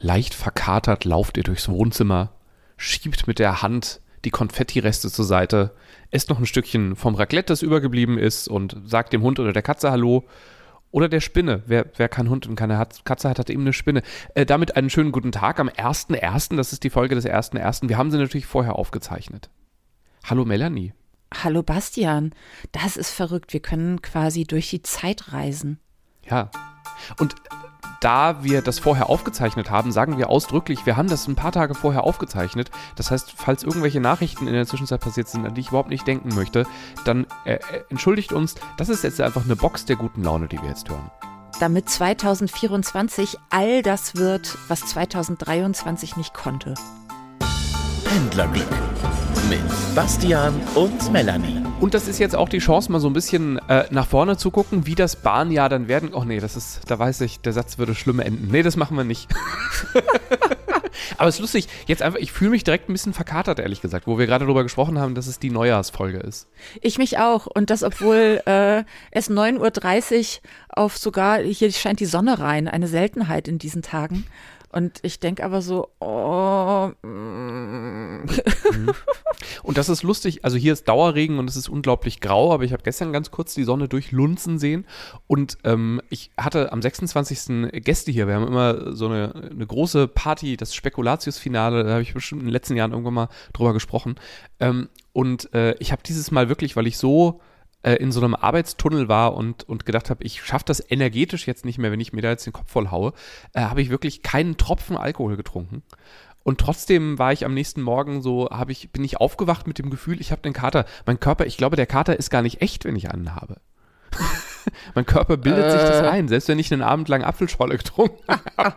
Leicht verkatert lauft ihr durchs Wohnzimmer, schiebt mit der Hand die Konfettireste zur Seite, esst noch ein Stückchen vom Raclette, das übergeblieben ist und sagt dem Hund oder der Katze Hallo. Oder der Spinne. Wer, wer keinen Hund und keine Katze hat, hat eben eine Spinne. Äh, damit einen schönen guten Tag am 1.1. Das ist die Folge des 1.1. Wir haben sie natürlich vorher aufgezeichnet. Hallo Melanie. Hallo Bastian. Das ist verrückt. Wir können quasi durch die Zeit reisen. Ja. Und da wir das vorher aufgezeichnet haben, sagen wir ausdrücklich, wir haben das ein paar Tage vorher aufgezeichnet. Das heißt, falls irgendwelche Nachrichten in der Zwischenzeit passiert sind, an die ich überhaupt nicht denken möchte, dann äh, äh entschuldigt uns. Das ist jetzt einfach eine Box der guten Laune, die wir jetzt hören. Damit 2024 all das wird, was 2023 nicht konnte. Pendlerglück mit Bastian und Melanie. Und das ist jetzt auch die Chance, mal so ein bisschen äh, nach vorne zu gucken, wie das Bahnjahr dann werden. Oh nee, das ist, da weiß ich, der Satz würde schlimm enden. Nee, das machen wir nicht. Aber es ist lustig, jetzt einfach, ich fühle mich direkt ein bisschen verkatert, ehrlich gesagt, wo wir gerade darüber gesprochen haben, dass es die Neujahrsfolge ist. Ich mich auch. Und das, obwohl äh, es 9.30 Uhr auf sogar, hier scheint die Sonne rein, eine Seltenheit in diesen Tagen. Und ich denke aber so, oh. Mm. Und das ist lustig. Also hier ist Dauerregen und es ist unglaublich grau, aber ich habe gestern ganz kurz die Sonne durchlunzen sehen. Und ähm, ich hatte am 26. Gäste hier. Wir haben immer so eine, eine große Party, das Spekulatius-Finale. Da habe ich bestimmt in den letzten Jahren irgendwann mal drüber gesprochen. Ähm, und äh, ich habe dieses Mal wirklich, weil ich so äh, in so einem Arbeitstunnel war und, und gedacht habe, ich schaffe das energetisch jetzt nicht mehr, wenn ich mir da jetzt den Kopf voll haue, äh, habe ich wirklich keinen Tropfen Alkohol getrunken. Und trotzdem war ich am nächsten Morgen so, habe ich, bin ich aufgewacht mit dem Gefühl, ich habe den Kater. Mein Körper, ich glaube, der Kater ist gar nicht echt, wenn ich einen habe. mein Körper bildet äh. sich das äh. ein, selbst wenn ich einen Abend lang Apfelschorle getrunken habe.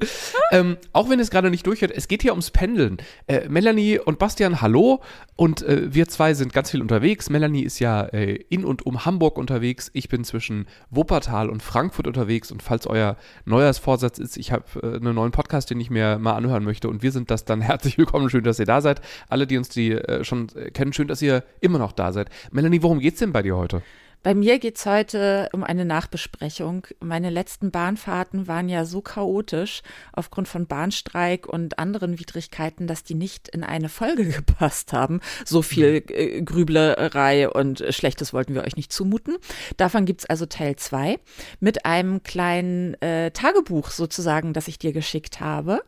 ähm, auch wenn es gerade nicht durchhört, es geht hier ums Pendeln. Äh, Melanie und Bastian, hallo. Und äh, wir zwei sind ganz viel unterwegs. Melanie ist ja äh, in und um Hamburg unterwegs. Ich bin zwischen Wuppertal und Frankfurt unterwegs. Und falls euer Neujahrsvorsatz ist, ich habe äh, einen neuen Podcast, den ich mir mal anhören möchte. Und wir sind das dann herzlich willkommen. Schön, dass ihr da seid. Alle, die uns die äh, schon äh, kennen, schön, dass ihr immer noch da seid. Melanie, worum geht's denn bei dir heute? Bei mir geht es heute um eine Nachbesprechung. Meine letzten Bahnfahrten waren ja so chaotisch aufgrund von Bahnstreik und anderen Widrigkeiten, dass die nicht in eine Folge gepasst haben. So viel mhm. äh, Grüblerei und Schlechtes wollten wir euch nicht zumuten. Davon gibt es also Teil 2 mit einem kleinen äh, Tagebuch sozusagen, das ich dir geschickt habe.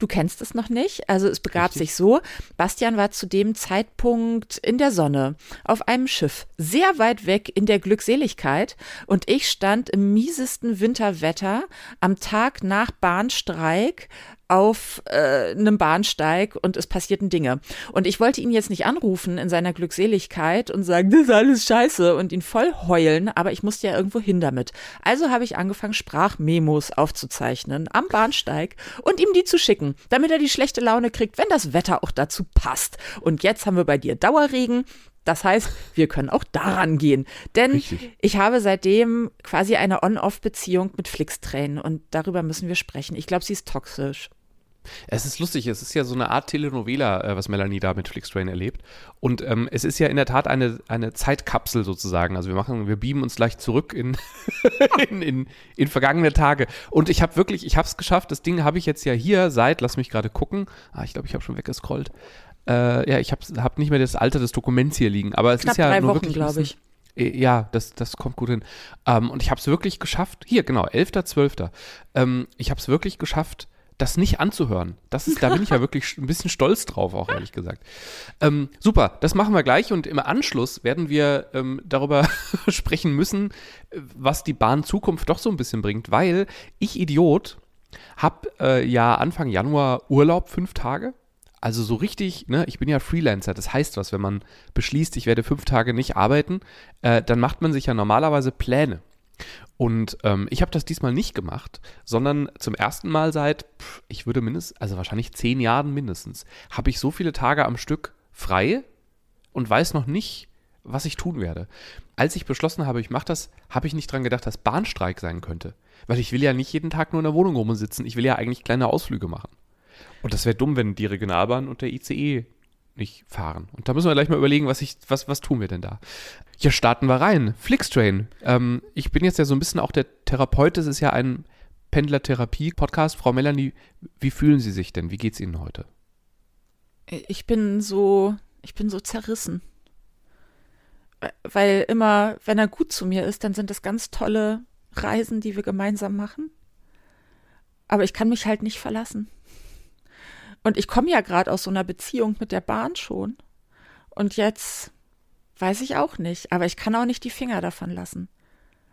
Du kennst es noch nicht. Also es begab Richtig. sich so, Bastian war zu dem Zeitpunkt in der Sonne auf einem Schiff, sehr weit weg in der der Glückseligkeit und ich stand im miesesten Winterwetter am Tag nach Bahnstreik auf äh, einem Bahnsteig und es passierten Dinge. Und ich wollte ihn jetzt nicht anrufen in seiner Glückseligkeit und sagen, das ist alles scheiße und ihn voll heulen, aber ich musste ja irgendwo hin damit. Also habe ich angefangen, Sprachmemos aufzuzeichnen am Bahnsteig und ihm die zu schicken, damit er die schlechte Laune kriegt, wenn das Wetter auch dazu passt. Und jetzt haben wir bei dir Dauerregen, das heißt, wir können auch daran gehen. Denn Richtig. ich habe seitdem quasi eine On-Off-Beziehung mit Flixtrain und darüber müssen wir sprechen. Ich glaube, sie ist toxisch. Es ist lustig, es ist ja so eine Art Telenovela, äh, was Melanie da mit Flixtrain erlebt. Und ähm, es ist ja in der Tat eine, eine Zeitkapsel sozusagen. Also wir machen, wir beamen uns gleich zurück in, in, in, in, vergangene Tage. Und ich habe wirklich, ich habe es geschafft. Das Ding habe ich jetzt ja hier seit, lass mich gerade gucken. Ah, ich glaube, ich habe schon weggescrollt. Äh, ja, ich habe hab nicht mehr das Alter des Dokuments hier liegen, aber es Knapp ist ja drei nur Wochen, glaube ich. Äh, ja, das, das kommt gut hin. Ähm, und ich habe es wirklich geschafft, hier, genau, 11.12. Ähm, ich habe es wirklich geschafft, das nicht anzuhören. Das ist, da bin ich ja wirklich ein bisschen stolz drauf, auch ehrlich gesagt. Ähm, super, das machen wir gleich und im Anschluss werden wir ähm, darüber sprechen müssen, was die Bahn Zukunft doch so ein bisschen bringt, weil ich Idiot habe äh, ja Anfang Januar Urlaub, fünf Tage also so richtig, ne, ich bin ja Freelancer, das heißt was, wenn man beschließt, ich werde fünf Tage nicht arbeiten, äh, dann macht man sich ja normalerweise Pläne. Und ähm, ich habe das diesmal nicht gemacht, sondern zum ersten Mal seit, pff, ich würde mindestens, also wahrscheinlich zehn Jahren mindestens, habe ich so viele Tage am Stück frei und weiß noch nicht, was ich tun werde. Als ich beschlossen habe, ich mache das, habe ich nicht dran gedacht, dass Bahnstreik sein könnte. Weil ich will ja nicht jeden Tag nur in der Wohnung rumsitzen, ich will ja eigentlich kleine Ausflüge machen. Und das wäre dumm, wenn die Regionalbahn und der ICE nicht fahren. Und da müssen wir gleich mal überlegen, was, ich, was, was tun wir denn da? Ja, starten wir rein. Flixtrain. Ähm, ich bin jetzt ja so ein bisschen auch der Therapeut. Das ist ja ein Pendlertherapie-Podcast. Frau Melanie, wie fühlen Sie sich denn? Wie geht's Ihnen heute? Ich bin so, ich bin so zerrissen. Weil immer, wenn er gut zu mir ist, dann sind das ganz tolle Reisen, die wir gemeinsam machen. Aber ich kann mich halt nicht verlassen. Und ich komme ja gerade aus so einer Beziehung mit der Bahn schon. Und jetzt weiß ich auch nicht, aber ich kann auch nicht die Finger davon lassen.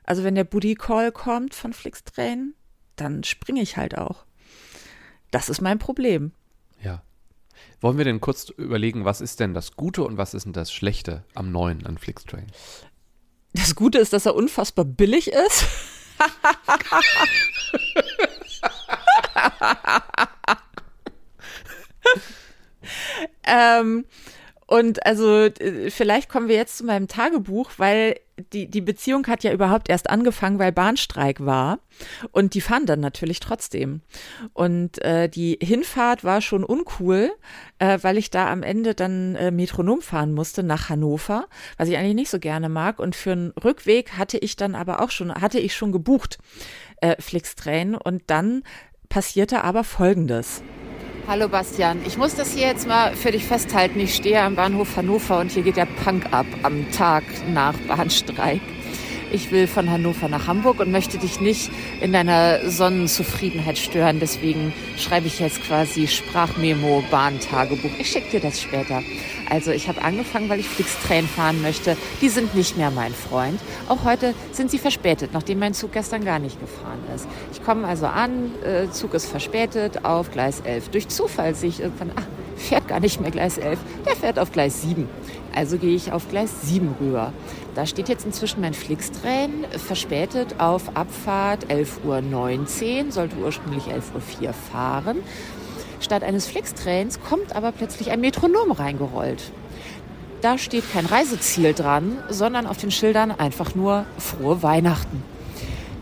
Also wenn der Booty Call kommt von Flixtrain, dann springe ich halt auch. Das ist mein Problem. Ja. Wollen wir denn kurz überlegen, was ist denn das Gute und was ist denn das Schlechte am neuen an Flixtrain? Das Gute ist, dass er unfassbar billig ist. ähm, und also äh, vielleicht kommen wir jetzt zu meinem Tagebuch, weil die, die Beziehung hat ja überhaupt erst angefangen, weil Bahnstreik war. Und die fahren dann natürlich trotzdem. Und äh, die Hinfahrt war schon uncool, äh, weil ich da am Ende dann äh, Metronom fahren musste nach Hannover, was ich eigentlich nicht so gerne mag. Und für einen Rückweg hatte ich dann aber auch schon, hatte ich schon gebucht, äh, Flixtrain. Und dann passierte aber Folgendes. Hallo Bastian, ich muss das hier jetzt mal für dich festhalten. Ich stehe am Bahnhof Hannover und hier geht der Punk ab am Tag nach Bahnstreik. Ich will von Hannover nach Hamburg und möchte dich nicht in deiner Sonnenzufriedenheit stören. Deswegen schreibe ich jetzt quasi Sprachmemo, Bahntagebuch. Ich schicke dir das später. Also ich habe angefangen, weil ich Flixtrain fahren möchte. Die sind nicht mehr mein Freund. Auch heute sind sie verspätet, nachdem mein Zug gestern gar nicht gefahren ist. Ich komme also an, äh, Zug ist verspätet auf Gleis 11. Durch Zufall sehe ich irgendwann, ah, fährt gar nicht mehr Gleis 11, der fährt auf Gleis 7. Also gehe ich auf Gleis 7 rüber. Da steht jetzt inzwischen mein Flixtrain, verspätet auf Abfahrt 11.19 Uhr, sollte ursprünglich 11.04 Uhr fahren. Statt eines Flixtrains kommt aber plötzlich ein Metronom reingerollt. Da steht kein Reiseziel dran, sondern auf den Schildern einfach nur frohe Weihnachten.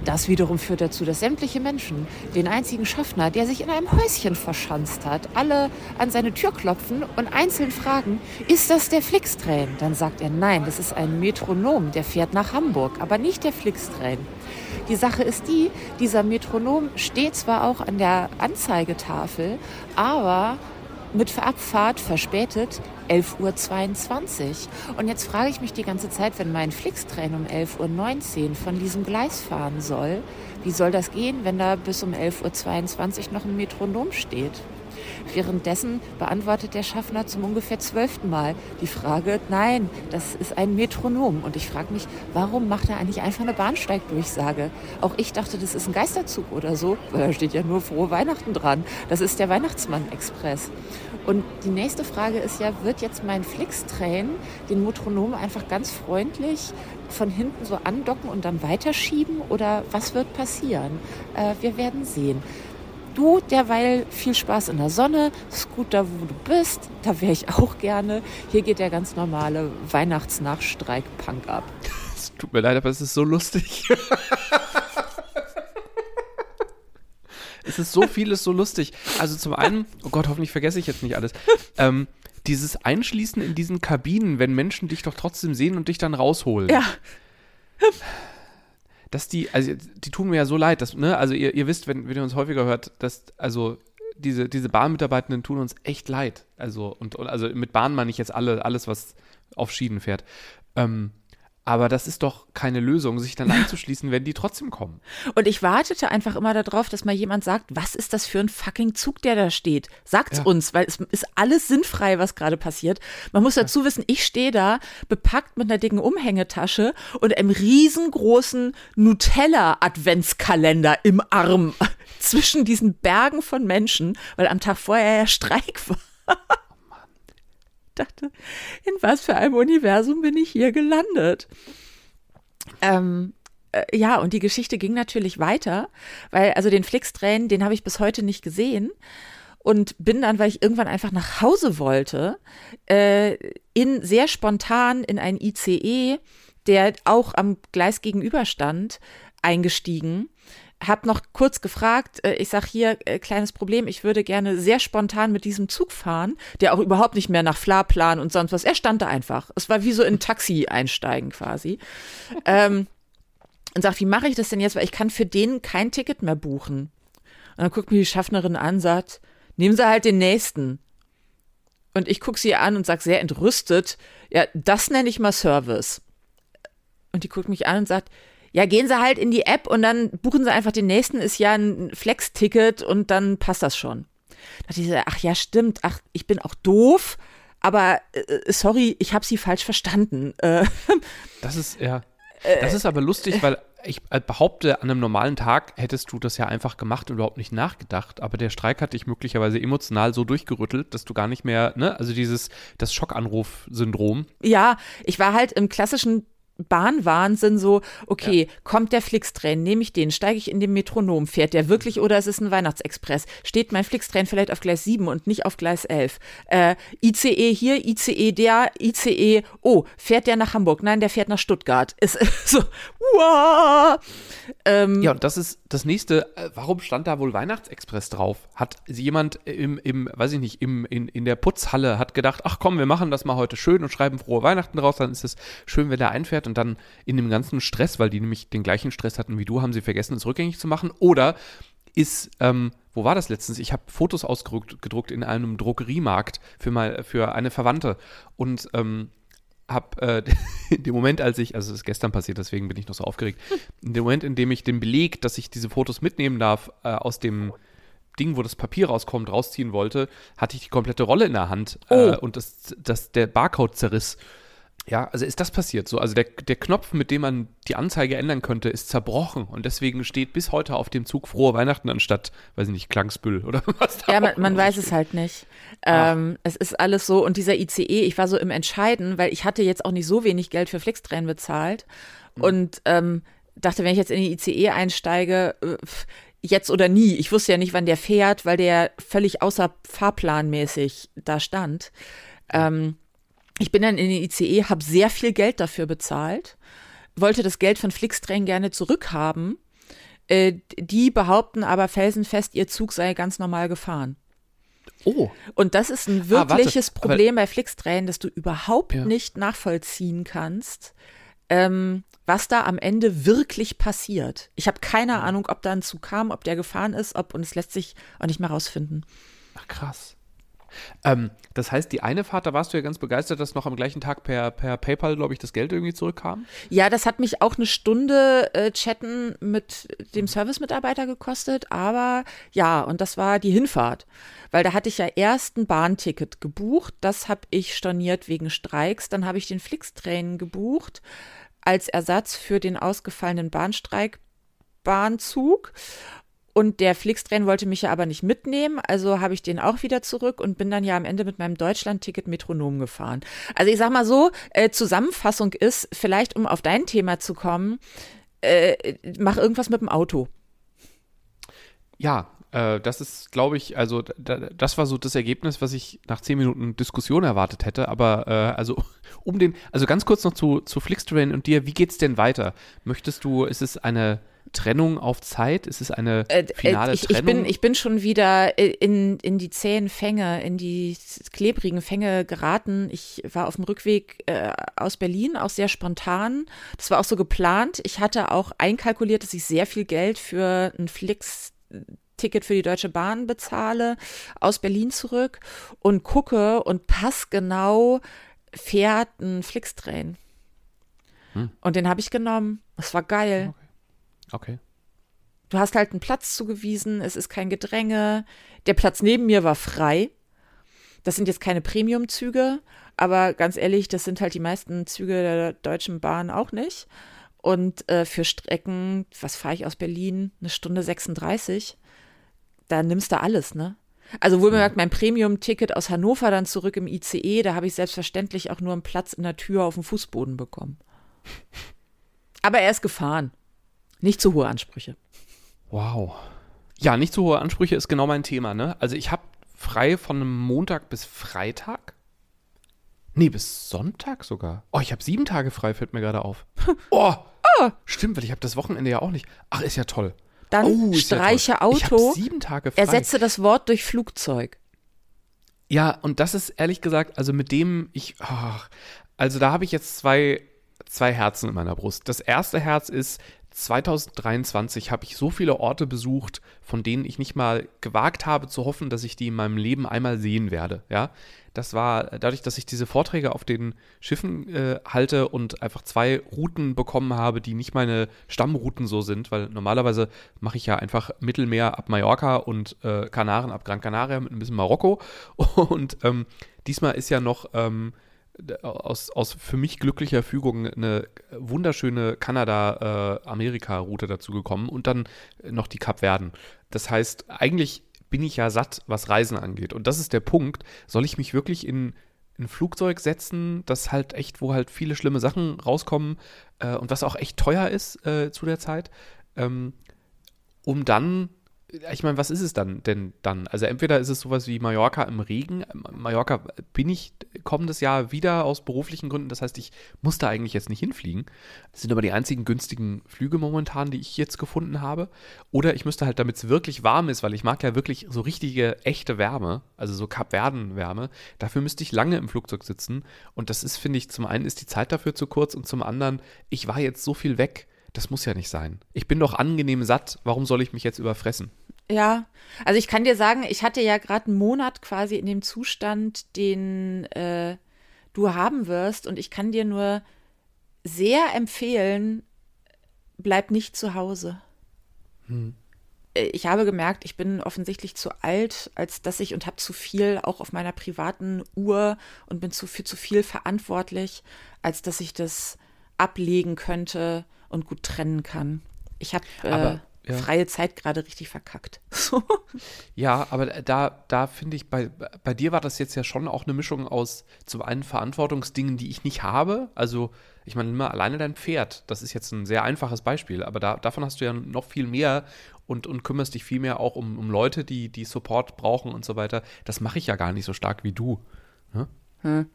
Das wiederum führt dazu, dass sämtliche Menschen den einzigen Schaffner, der sich in einem Häuschen verschanzt hat, alle an seine Tür klopfen und einzeln fragen, ist das der Flixtrain? Dann sagt er, nein, das ist ein Metronom, der fährt nach Hamburg, aber nicht der Flixtrain. Die Sache ist die, dieser Metronom steht zwar auch an der Anzeigetafel, aber mit Abfahrt verspätet 11.22 Uhr. Und jetzt frage ich mich die ganze Zeit, wenn mein Flixtrain um 11.19 Uhr von diesem Gleis fahren soll, wie soll das gehen, wenn da bis um 11.22 Uhr noch ein Metronom steht? Währenddessen beantwortet der Schaffner zum ungefähr zwölften Mal die Frage, nein, das ist ein Metronom. Und ich frage mich, warum macht er eigentlich einfach eine Bahnsteigdurchsage? Auch ich dachte, das ist ein Geisterzug oder so, weil da steht ja nur frohe Weihnachten dran. Das ist der Weihnachtsmann-Express. Und die nächste Frage ist ja, wird jetzt mein Flixtrain den Metronom einfach ganz freundlich von hinten so andocken und dann weiterschieben oder was wird passieren? Äh, wir werden sehen. Du derweil viel Spaß in der Sonne, ist gut da, wo du bist, da wäre ich auch gerne. Hier geht der ganz normale Weihnachtsnachstreik-Punk ab. Es tut mir leid, aber es ist so lustig. es ist so vieles so lustig. Also zum einen, oh Gott, hoffentlich vergesse ich jetzt nicht alles. Ähm, dieses Einschließen in diesen Kabinen, wenn Menschen dich doch trotzdem sehen und dich dann rausholen. Ja. Dass die, also die tun mir ja so leid, dass, ne, also ihr, ihr wisst, wenn, wenn ihr uns häufiger hört, dass, also diese, diese Bahnmitarbeitenden tun uns echt leid. Also, und, und also mit Bahn meine ich jetzt alle, alles, was auf Schienen fährt. Ähm, aber das ist doch keine Lösung, sich dann anzuschließen, wenn die trotzdem kommen. Und ich wartete einfach immer darauf, dass mal jemand sagt, was ist das für ein fucking Zug, der da steht? Sagt's Ja. uns, weil es ist alles sinnfrei, was gerade passiert. Man muss dazu wissen, ich stehe da bepackt mit einer dicken Umhängetasche und einem riesengroßen Nutella-Adventskalender im Arm zwischen diesen Bergen von Menschen, weil am Tag vorher ja Streik war. dachte, in was für einem Universum bin ich hier gelandet? Ähm, äh, ja, und die Geschichte ging natürlich weiter, weil also den Flixtrain, den habe ich bis heute nicht gesehen und bin dann, weil ich irgendwann einfach nach Hause wollte, äh, in sehr spontan in ein ICE, der auch am Gleis gegenüber stand, eingestiegen. Hab noch kurz gefragt, äh, ich sag hier, äh, kleines Problem, ich würde gerne sehr spontan mit diesem Zug fahren, der auch überhaupt nicht mehr nach Fahrplan und sonst was. Er stand da einfach. Es war wie so in Taxi einsteigen quasi. ähm, und sagt, wie mache ich das denn jetzt? Weil ich kann für den kein Ticket mehr buchen. Und dann guckt mir die Schaffnerin an, sagt, nehmen Sie halt den nächsten. Und ich gucke sie an und sage sehr entrüstet, ja, das nenne ich mal Service. Und die guckt mich an und sagt, ja, gehen Sie halt in die App und dann buchen Sie einfach den nächsten, ist ja ein Flex-Ticket und dann passt das schon. Da dachte ich, so, ach ja, stimmt, ach, ich bin auch doof, aber äh, sorry, ich habe Sie falsch verstanden. Äh, Das ist, ja. Das ist aber lustig, weil ich äh, behaupte, an einem normalen Tag hättest du das ja einfach gemacht und überhaupt nicht nachgedacht. Aber der Streik hat dich möglicherweise emotional so durchgerüttelt, dass du gar nicht mehr, ne, also dieses, das Schockanruf-Syndrom. Ja, ich war halt im klassischen Bahnwahnsinn so, okay, kommt der Flixtrain, nehme ich den, steige ich in den Metronom, fährt der wirklich oder ist es ein Weihnachtsexpress? Steht mein Flixtrain vielleicht auf Gleis 7 und nicht auf Gleis 11? Äh, ICE hier, ICE der, ICE, oh, fährt der nach Hamburg? Nein, der fährt nach Stuttgart. Ist so, wow. Ähm, Ja, und das ist das nächste. Äh, warum stand da wohl Weihnachtsexpress drauf? Hat jemand im, im weiß ich nicht, im, in, in der Putzhalle hat gedacht, ach komm, wir machen das mal heute schön und schreiben frohe Weihnachten draus, dann ist es schön, wenn der einfährt und dann in dem ganzen Stress, weil die nämlich den gleichen Stress hatten wie du, haben sie vergessen, es rückgängig zu machen. Oder ist, ähm, wo war das letztens? Ich habe Fotos ausgedruckt gedruckt in einem Drogeriemarkt für mal für eine Verwandte und ähm, habe äh, in dem Moment, als ich, also es ist gestern passiert, deswegen bin ich noch so aufgeregt, in dem Moment, in dem ich den Beleg, dass ich diese Fotos mitnehmen darf, äh, aus dem Ding, wo das Papier rauskommt, rausziehen wollte, hatte ich die komplette Rolle in der Hand äh, Oh. und das, das, der Barcode zerriss. Ja, also ist das passiert so. Also der, der Knopf, mit dem man die Anzeige ändern könnte, ist zerbrochen und deswegen steht bis heute auf dem Zug frohe Weihnachten anstatt, weiß ich nicht, Klangsbüll oder was da Ja, man, man weiß steht. es halt nicht. Ähm, es ist alles so. Und dieser ICE, ich war so im Entscheiden, weil ich hatte jetzt auch nicht so wenig Geld für Flixtrain bezahlt. Und ähm, dachte, wenn ich jetzt in die ICE einsteige, äh, pf, jetzt oder nie. Ich wusste ja nicht, wann der fährt, weil der völlig außer fahrplanmäßig da stand. Ähm, ich bin dann in den ICE, habe sehr viel Geld dafür bezahlt, wollte das Geld von Flixtrain gerne zurückhaben. Äh, die behaupten aber felsenfest, ihr Zug sei ganz normal gefahren. Oh, Und das ist ein Ah, warte, wirkliches Problem bei Flixtrain, dass du überhaupt Ja. nicht nachvollziehen kannst, ähm, was da am Ende wirklich passiert. Ich habe keine. Ahnung, ob da ein Zug kam, ob der gefahren ist, ob und es lässt sich auch nicht mehr rausfinden. Ach, krass. Ähm, das heißt, die eine Fahrt, da warst du ja ganz begeistert, dass noch am gleichen Tag per, per PayPal, glaube ich, das Geld irgendwie zurückkam. Ja, das hat mich auch eine Stunde äh, chatten mit dem Servicemitarbeiter gekostet, aber ja, und das war die Hinfahrt. Weil da hatte ich ja erst ein Bahnticket gebucht, das habe ich storniert wegen Streiks, dann habe ich den Flixtrain gebucht als Ersatz für den ausgefallenen Bahnstreik Bahnzug. Und der Flixtrain wollte mich ja aber nicht mitnehmen, also habe ich den auch wieder zurück und bin dann ja am Ende mit meinem Deutschland-Ticket Metronom gefahren. Also ich sag mal so, äh, Zusammenfassung ist, vielleicht um auf dein Thema zu kommen, äh, mach irgendwas mit dem Auto. Ja, äh, das ist, glaube ich, also da, das war so das Ergebnis, was ich nach zehn Minuten Diskussion erwartet hätte. Aber äh, also um den, also ganz kurz noch zu, zu Flixtrain und dir, wie geht's denn weiter? Möchtest du, ist es eine Trennung auf Zeit? Ist es eine Äh, finale äh, ich, ich, Trennung? bin, ich bin schon wieder äh, in, in die zähen Fänge, in die klebrigen Fänge geraten. Ich war auf dem Rückweg äh, aus Berlin, auch sehr spontan. Das war auch so geplant. Ich hatte auch einkalkuliert, dass ich sehr viel Geld für ein Flix-Ticket für die Deutsche Bahn bezahle, aus Berlin zurück und gucke und passgenau fährt ein Flixtrain. Hm. Und den habe ich genommen. Das war geil. Okay. Du hast halt einen Platz zugewiesen, es ist kein Gedränge. Der Platz neben mir war frei. Das sind jetzt keine Premium-Züge, aber ganz ehrlich, das sind halt die meisten Züge der Deutschen Bahn auch nicht. Und äh, für Strecken, was fahre ich aus Berlin? Eine Stunde 36. Da nimmst du alles, ne? Also wohl bemerkt, mein Premium-Ticket aus Hannover dann zurück im ICE, da habe ich selbstverständlich auch nur einen Platz in der Tür auf dem Fußboden bekommen. Aber er ist gefahren. Nicht zu hohe Ansprüche. Wow. Ja, nicht zu hohe Ansprüche ist genau mein Thema, ne? Also ich habe frei von Montag bis Freitag. Nee, bis Sonntag sogar. Oh, ich habe sieben Tage frei, fällt mir gerade auf. Oh, stimmt, weil ich habe das Wochenende ja auch nicht. Ach, ist ja toll. Dann Oh, ja streiche. Ich Auto, habe sieben Tage frei. ersetze das Wort durch Flugzeug. Ja, und das ist ehrlich gesagt, also mit dem ich, ach, also da habe ich jetzt zwei, zwei Herzen in meiner Brust. Das erste Herz ist, 2023 habe ich so viele Orte besucht, von denen ich nicht mal gewagt habe zu hoffen, dass ich die in meinem Leben einmal sehen werde. Ja, das war dadurch, dass ich diese Vorträge auf den Schiffen äh, halte und einfach zwei Routen bekommen habe, die nicht meine Stammrouten so sind, weil normalerweise mache ich ja einfach Mittelmeer ab Mallorca und äh, Kanaren ab Gran Canaria mit ein bisschen Marokko. Und ähm, diesmal ist ja noch ähm, aus, aus für mich glücklicher Fügung eine wunderschöne Kanada-Amerika-Route dazu gekommen und dann noch die Kapverden. Das heißt, eigentlich bin ich ja satt, was Reisen angeht. Und das ist der Punkt. Soll ich mich wirklich in ein Flugzeug setzen, das halt echt, wo halt viele schlimme Sachen rauskommen äh, und was auch echt teuer ist äh, zu der Zeit, ähm, um dann ich meine, was ist es dann denn dann? Also entweder ist es sowas wie Mallorca im Regen. Mallorca bin ich kommendes Jahr wieder aus beruflichen Gründen. Das heißt, ich muss da eigentlich jetzt nicht hinfliegen. Das sind aber die einzigen günstigen Flüge momentan, die ich jetzt gefunden habe. Oder ich müsste halt, damit es wirklich warm ist, weil ich mag ja wirklich so richtige, echte Wärme, also so Kapverden-Wärme. Dafür müsste ich lange im Flugzeug sitzen. Und das ist, finde ich, zum einen ist die Zeit dafür zu kurz und zum anderen, ich war jetzt so viel weg. Das muss ja nicht sein. Ich bin doch angenehm satt. Warum soll ich mich jetzt überfressen? Ja, also ich kann dir sagen, ich hatte ja gerade einen Monat quasi in dem Zustand, den äh, du haben wirst. Und ich kann dir nur sehr empfehlen, bleib nicht zu Hause. Hm. Äh, ich habe gemerkt, ich bin offensichtlich zu alt, als dass ich und habe zu viel auch auf meiner privaten Uhr und bin zu, für zu viel verantwortlich, als dass ich das ablegen könnte und gut trennen kann. Ich habe äh, ja. freie Zeit gerade richtig verkackt. So. Ja, aber da, da finde ich, bei, bei dir war das jetzt ja schon auch eine Mischung aus zum einen Verantwortungsdingen, die ich nicht habe. Also, ich meine, immer alleine dein Pferd. Das ist jetzt ein sehr einfaches Beispiel, aber da, davon hast du ja noch viel mehr und, und kümmerst dich viel mehr auch um, um Leute, die, die Support brauchen und so weiter. Das mache ich ja gar nicht so stark wie du. Ne? Hm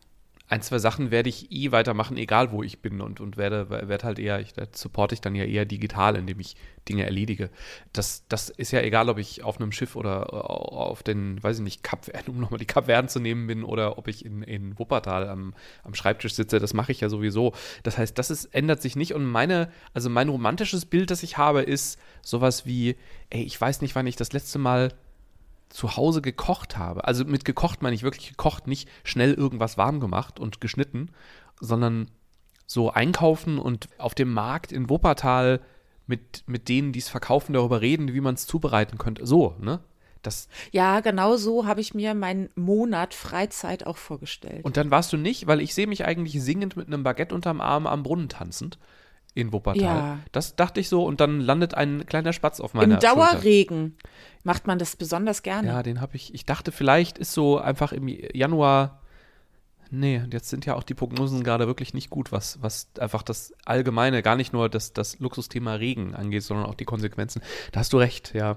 ein, zwei Sachen werde ich eh weitermachen, egal wo ich bin und, und werde, werde halt eher, ich, supporte ich dann ja eher digital, indem ich Dinge erledige. Das, das ist ja egal, ob ich auf einem Schiff oder auf den, weiß ich nicht, Kap, um nochmal die Kapverden zu nehmen bin oder ob ich in, in Wuppertal am, am Schreibtisch sitze, das mache ich ja sowieso. Das heißt, das ist, ändert sich nicht und meine, also mein romantisches Bild, das ich habe, ist sowas wie, ey, ich weiß nicht, wann ich das letzte Mal zu Hause gekocht habe. Also mit gekocht meine ich wirklich gekocht, nicht schnell irgendwas warm gemacht und geschnitten, sondern so einkaufen und auf dem Markt in Wuppertal mit, mit denen, die es verkaufen, darüber reden, wie man es zubereiten könnte. So, ne? Das ja, genau so habe ich mir meinen Monat Freizeit auch vorgestellt. Und dann warst du nicht, weil ich sehe mich eigentlich singend mit einem Baguette unterm Arm am Brunnen tanzend in Wuppertal. Ja. Das dachte ich so und dann landet ein kleiner Spatz auf meiner Im Dauerregen Schulter. macht man das besonders gerne. Ja, den habe ich. Ich dachte, vielleicht ist so einfach im Januar. Nee, jetzt sind ja auch die Prognosen gerade wirklich nicht gut, was, was einfach das Allgemeine, gar nicht nur das, das Luxusthema Regen angeht, sondern auch die Konsequenzen. Da hast du recht, ja.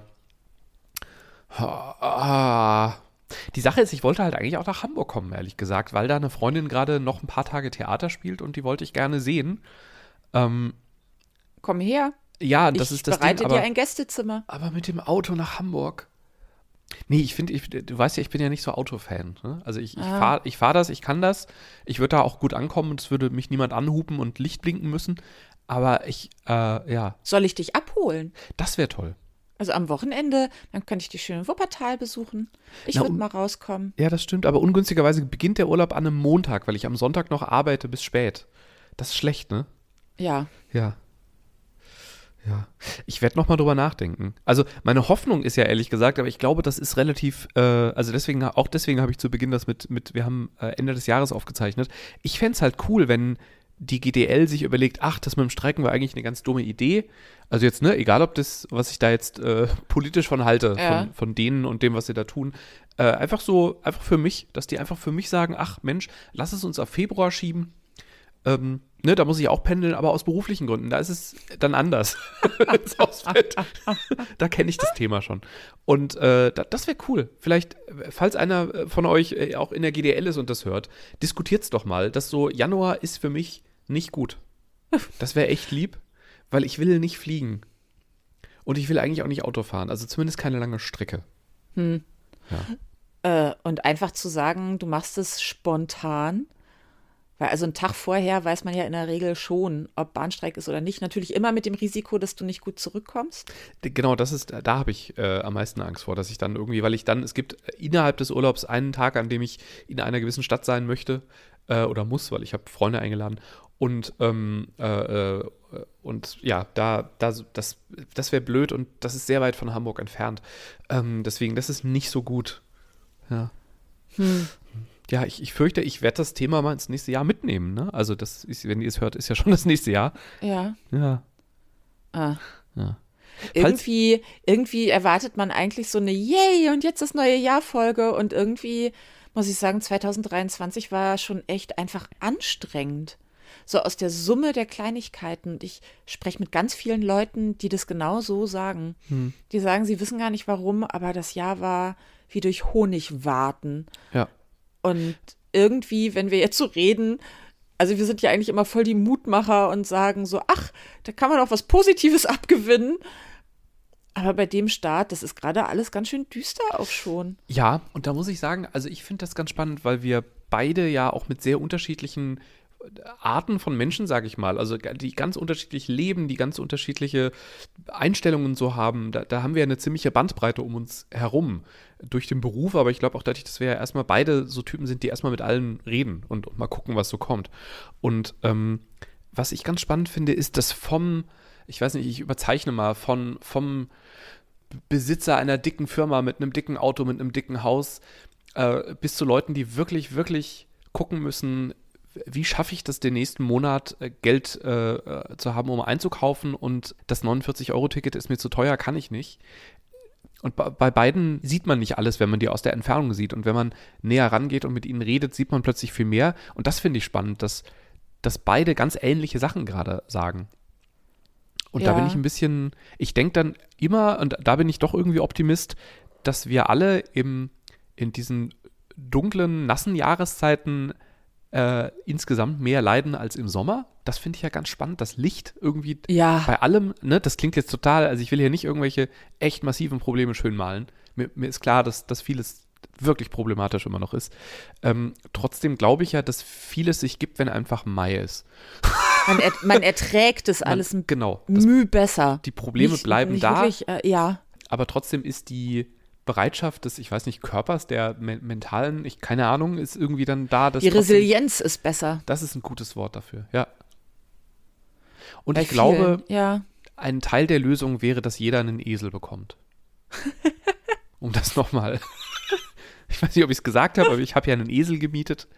Die Sache ist, ich wollte halt eigentlich auch nach Hamburg kommen, ehrlich gesagt, weil da eine Freundin gerade noch ein paar Tage Theater spielt und die wollte ich gerne sehen. Ähm, Komm her. Ja, das ich ist das bereite Ding, aber, dir ein Gästezimmer. Aber mit dem Auto nach Hamburg. Nee, ich finde, du weißt ja, ich bin ja nicht so Autofan. Ne? Also ich, ich ah. fahre ich fahr das, ich kann das. Ich würde da auch gut ankommen und es würde mich niemand anhupen und Licht blinken müssen. Aber ich, äh, ja. Soll ich dich abholen? Das wäre toll. Also am Wochenende, dann könnte ich die schöne Wuppertal besuchen. Ich würde mal rauskommen. Ja, das stimmt. Aber ungünstigerweise beginnt der Urlaub an einem Montag, weil ich am Sonntag noch arbeite bis spät. Das ist schlecht, ne? Ja. Ja. Ja, ich werde nochmal drüber nachdenken. Also meine Hoffnung ist ja ehrlich gesagt, aber ich glaube, das ist relativ, äh, also deswegen, auch deswegen habe ich zu Beginn das mit, mit wir haben äh, Ende des Jahres aufgezeichnet. Ich fände es halt cool, wenn die GDL sich überlegt, ach, das mit dem Streiken war eigentlich eine ganz dumme Idee. Also jetzt, ne, egal ob das, was ich da jetzt äh, politisch von halte, ja. von, von denen und dem, was sie da tun, äh, einfach so, einfach für mich, dass die einfach für mich sagen, ach Mensch, lass es uns auf Februar schieben. Ähm, ne, da muss ich auch pendeln, aber aus beruflichen Gründen. Da ist es dann anders. da kenne ich das Thema schon. Und äh, das wäre cool. Vielleicht, falls einer von euch äh, auch in der GDL ist und das hört, diskutiert es doch mal, dass so Januar ist für mich nicht gut. Das wäre echt lieb, weil ich will nicht fliegen. Und ich will eigentlich auch nicht Auto fahren. Also zumindest keine lange Strecke. Hm. Ja. Äh, und einfach zu sagen, du machst es spontan Weil also einen Tag vorher weiß man ja in der Regel schon, ob Bahnstreik ist oder nicht. Natürlich immer mit dem Risiko, dass du nicht gut zurückkommst. Genau, das ist, da habe ich äh, am meisten Angst vor, dass ich dann irgendwie, weil ich dann, es gibt innerhalb des Urlaubs einen Tag, an dem ich in einer gewissen Stadt sein möchte äh, oder muss, weil ich habe Freunde eingeladen. Und, ähm, äh, äh und ja, da, da das, das wäre blöd und das ist sehr weit von Hamburg entfernt. Ähm, deswegen, das ist nicht so gut. Ja. Hm ja, ich, ich fürchte, ich werde das Thema mal ins nächste Jahr mitnehmen. Ne? Also, das ist, wenn ihr es hört, ist ja schon das nächste Jahr. Ja. Ja. Ah. Ja. Irgendwie, irgendwie erwartet man eigentlich so eine Yay und jetzt das neue Jahr Folge und irgendwie muss ich sagen, 2023 war schon echt einfach anstrengend. So aus der Summe der Kleinigkeiten. Und ich spreche mit ganz vielen Leuten, die das genau so sagen. Hm. Die sagen, sie wissen gar nicht warum, aber das Jahr war wie durch Honig warten. Ja. Und irgendwie, wenn wir jetzt so reden, also wir sind ja eigentlich immer voll die Mutmacher und sagen so, ach, da kann man auch was Positives abgewinnen. Aber bei dem Start, das ist gerade alles ganz schön düster auch schon. Ja, und da muss ich sagen, also ich finde das ganz spannend, weil wir beide ja auch mit sehr unterschiedlichen Arten von Menschen, sage ich mal, also die ganz unterschiedlich leben, die ganz unterschiedliche Einstellungen so haben, da, da haben wir eine ziemliche Bandbreite um uns herum durch den Beruf, aber ich glaube auch dadurch, dass wir ja erstmal beide so Typen sind, die erstmal mit allen reden und, und mal gucken, was so kommt. Und ähm, was ich ganz spannend finde, ist, dass vom, ich weiß nicht, ich überzeichne mal, von, vom Besitzer einer dicken Firma mit einem dicken Auto, mit einem dicken Haus, äh, bis zu Leuten, die wirklich, wirklich gucken müssen, wie schaffe ich das den nächsten Monat äh, Geld äh, äh, zu haben, um einzukaufen und das 49-Euro-Ticket ist mir zu teuer, kann ich nicht. Und bei, bei beiden sieht man nicht alles, wenn man die aus der Entfernung sieht. Und wenn man näher rangeht und mit ihnen redet, sieht man plötzlich viel mehr. Und das finde ich spannend, dass, dass beide ganz ähnliche Sachen gerade sagen. Und ja. da bin ich ein bisschen, ich denke dann immer, und da bin ich doch irgendwie Optimist, dass wir alle im, in diesen dunklen, nassen Jahreszeiten äh, insgesamt mehr leiden als im Sommer. Das finde ich ja ganz spannend. Das Licht irgendwie ja. bei allem, ne, das klingt jetzt total, also ich will hier nicht irgendwelche echt massiven Probleme schön malen. Mir, mir ist klar, dass, dass vieles wirklich problematisch immer noch ist. Ähm, trotzdem glaube ich ja, dass vieles sich gibt, wenn einfach Mai ist. Man, er, man erträgt es alles man, genau, Mühe besser. Die Probleme nicht, bleiben nicht da. Wirklich, äh, ja. Aber trotzdem ist die Bereitschaft des, ich weiß nicht, Körpers, der me mentalen, ich keine Ahnung, ist irgendwie dann da. Die Resilienz trotzdem, ist besser. Das ist ein gutes Wort dafür, ja. Und Bei ich vielen, glaube, ja. ein Teil der Lösung wäre, dass jeder einen Esel bekommt. um das nochmal. ich weiß nicht, ob ich es gesagt habe, aber ich habe ja einen Esel gemietet.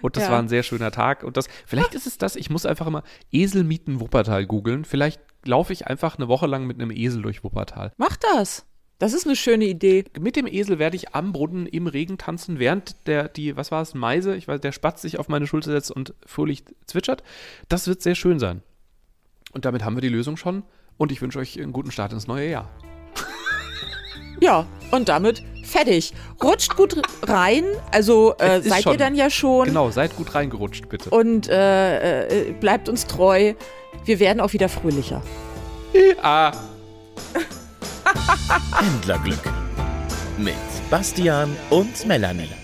Und das ja. war ein sehr schöner Tag. Und das, vielleicht ist es das, ich muss einfach immer Esel mieten Wuppertal googeln. Vielleicht laufe ich einfach eine Woche lang mit einem Esel durch Wuppertal. Mach das. Das ist eine schöne Idee. Mit dem Esel werde ich am Brunnen im Regen tanzen, während der, die, was war es, Meise, ich weiß, der Spatz sich auf meine Schulter setzt und fröhlich zwitschert. Das wird sehr schön sein. Und damit haben wir die Lösung schon. Und ich wünsche euch einen guten Start ins neue Jahr. Ja, und damit fertig. Rutscht gut rein. Also äh, seid schon. ihr dann ja schon. Genau, seid gut reingerutscht, bitte. Und äh, äh, bleibt uns treu. Wir werden auch wieder fröhlicher. Ah. Händlerglück mit Bastian und Melanie.